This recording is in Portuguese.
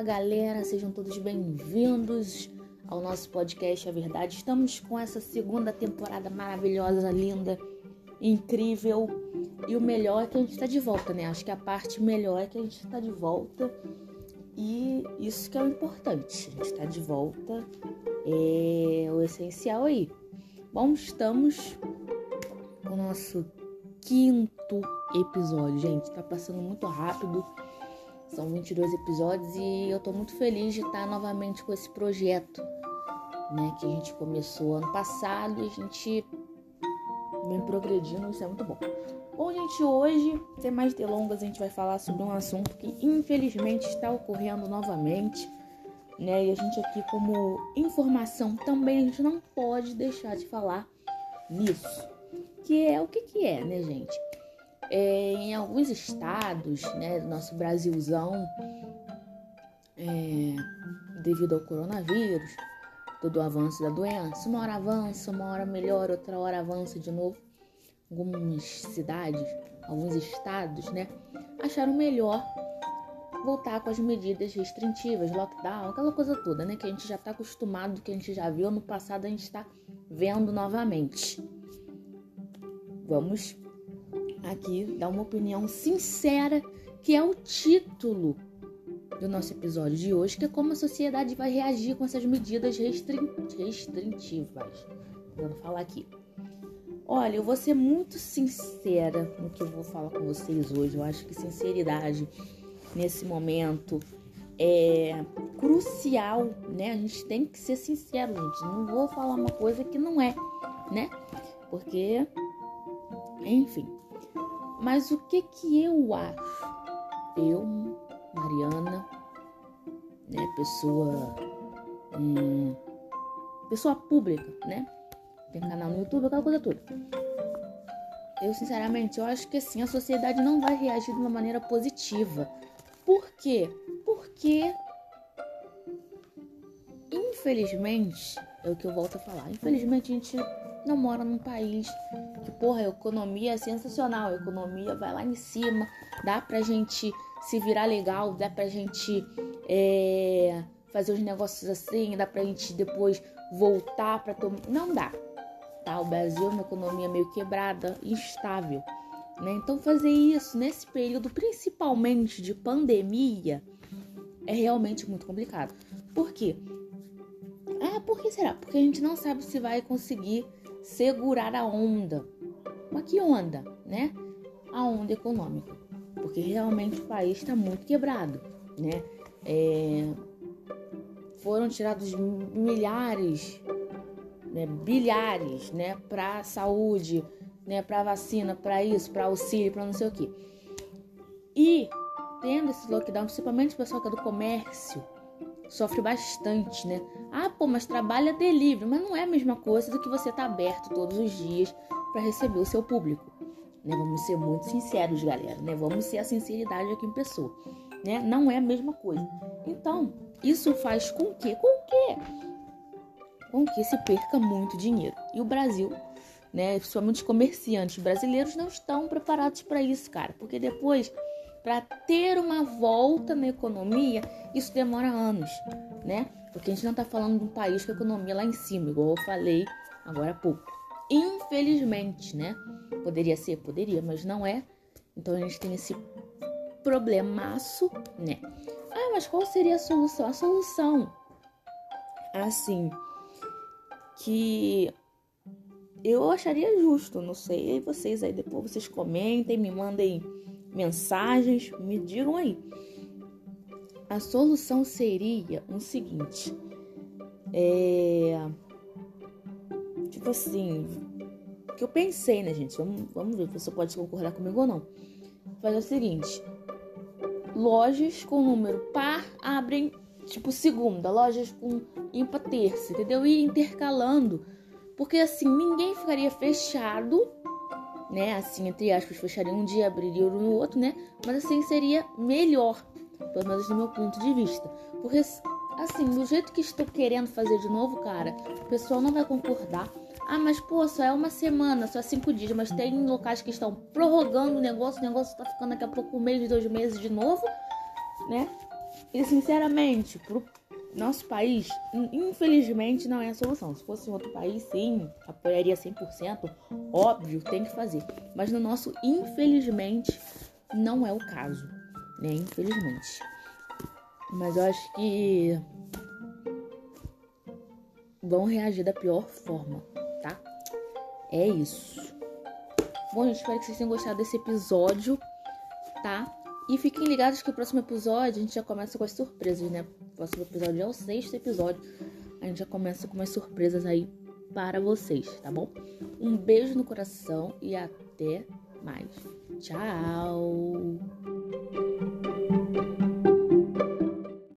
Fala galera, sejam todos bem-vindos ao nosso podcast A Verdade. Estamos com essa segunda temporada maravilhosa, linda, incrível. E o melhor é que a gente está de volta, né? Acho que a parte melhor é que a gente está de volta. E isso que é o importante. A gente está de volta. É o essencial aí. Bom, estamos com o nosso quinto episódio, gente. Tá passando muito rápido. São 22 episódios e eu tô muito feliz de estar novamente com esse projeto, né, que a gente começou ano passado e a gente vem progredindo, isso é muito bom. Bom, gente, hoje, sem mais delongas, a gente vai falar sobre um assunto que infelizmente está ocorrendo novamente, né? E a gente aqui como informação também a gente não pode deixar de falar nisso. Que é o que que é, né, gente? É, em alguns estados né, do nosso Brasilzão, é, devido ao coronavírus, todo o avanço da doença, uma hora avança, uma hora melhora, outra hora avança de novo. Algumas cidades, alguns estados, né, acharam melhor voltar com as medidas restritivas, lockdown, aquela coisa toda, né, que a gente já está acostumado, que a gente já viu no passado, a gente está vendo novamente. Vamos aqui dar uma opinião sincera, que é o título do nosso episódio de hoje, que é como a sociedade vai reagir com essas medidas restritivas. Vou falar aqui. Olha, eu vou ser muito sincera no que eu vou falar com vocês hoje. Eu acho que sinceridade nesse momento é crucial, né? A gente tem que ser sincero, gente. Não vou falar uma coisa que não é, né? Porque, enfim, mas o que que eu acho? Eu, Mariana, né, pessoa hum, pessoa pública, né? Tem canal no YouTube, aquela coisa toda. Eu, sinceramente, eu acho que assim, a sociedade não vai reagir de uma maneira positiva. Por quê? Porque infelizmente, é o que eu volto a falar. Infelizmente, a gente não mora num país que, porra, a economia é sensacional, a economia vai lá em cima, dá pra gente se virar legal, dá pra gente é, fazer os negócios assim, dá pra gente depois voltar pra tomar. Não dá. Tá? O Brasil é uma economia meio quebrada, instável. Né? Então, fazer isso nesse período, principalmente de pandemia, é realmente muito complicado. Por quê? Ah, por que será? Porque a gente não sabe se vai conseguir segurar a onda. Mas que onda, né? A onda econômica. Porque realmente o país está muito quebrado, né? É... Foram tirados milhares, né, bilhares, né, para saúde, né, para vacina, para isso, para auxílio, para não sei o que. E tendo esse lockdown, principalmente o pessoal que é do comércio, sofre bastante, né? Ah, pô, mas trabalha delivery, mas não é a mesma coisa do que você tá aberto todos os dias para receber o seu público. Né? Vamos ser muito sinceros, galera, né? Vamos ser a sinceridade aqui em pessoa, né? Não é a mesma coisa. Então, isso faz com que, com que, com que se perca muito dinheiro. E o Brasil, né, principalmente os comerciantes brasileiros não estão preparados para isso, cara, porque depois para ter uma volta na economia, isso demora anos, né? Porque a gente não está falando de um país com a economia lá em cima, igual eu falei agora há pouco. Infelizmente, né? Poderia ser, poderia, mas não é. Então a gente tem esse problemaço, né? Ah, mas qual seria a solução? A solução, assim, que eu acharia justo, não sei, e vocês aí depois vocês comentem, me mandem mensagens, me digam aí. A solução seria o seguinte: é. Tipo assim, que eu pensei, né, gente? Vamos, vamos ver se você pode concordar comigo ou não. Faz o seguinte: lojas com número par abrem, tipo, segunda, lojas com ímpar terça, entendeu? E intercalando. Porque assim, ninguém ficaria fechado né? Assim, entre aspas, fecharia um dia, abriria no outro, né? Mas assim seria melhor, pelo menos do meu ponto de vista. Porque, assim, do jeito que estou querendo fazer de novo, cara, o pessoal não vai concordar. Ah, mas pô, só é uma semana, só cinco dias, mas tem locais que estão prorrogando o negócio, o negócio tá ficando daqui a pouco um mês, dois meses de novo, né? E sinceramente, pro nosso país, infelizmente, não é a solução. Se fosse em outro país, sim, apoiaria 100%. Óbvio, tem que fazer. Mas no nosso, infelizmente, não é o caso, né? Infelizmente. Mas eu acho que vão reagir da pior forma, tá? É isso. Bom, gente, espero que vocês tenham gostado desse episódio, tá? E fiquem ligados que o próximo episódio a gente já começa com as surpresas, né? O próximo episódio é o sexto episódio. A gente já começa com umas surpresas aí para vocês, tá bom? Um beijo no coração e até mais. Tchau!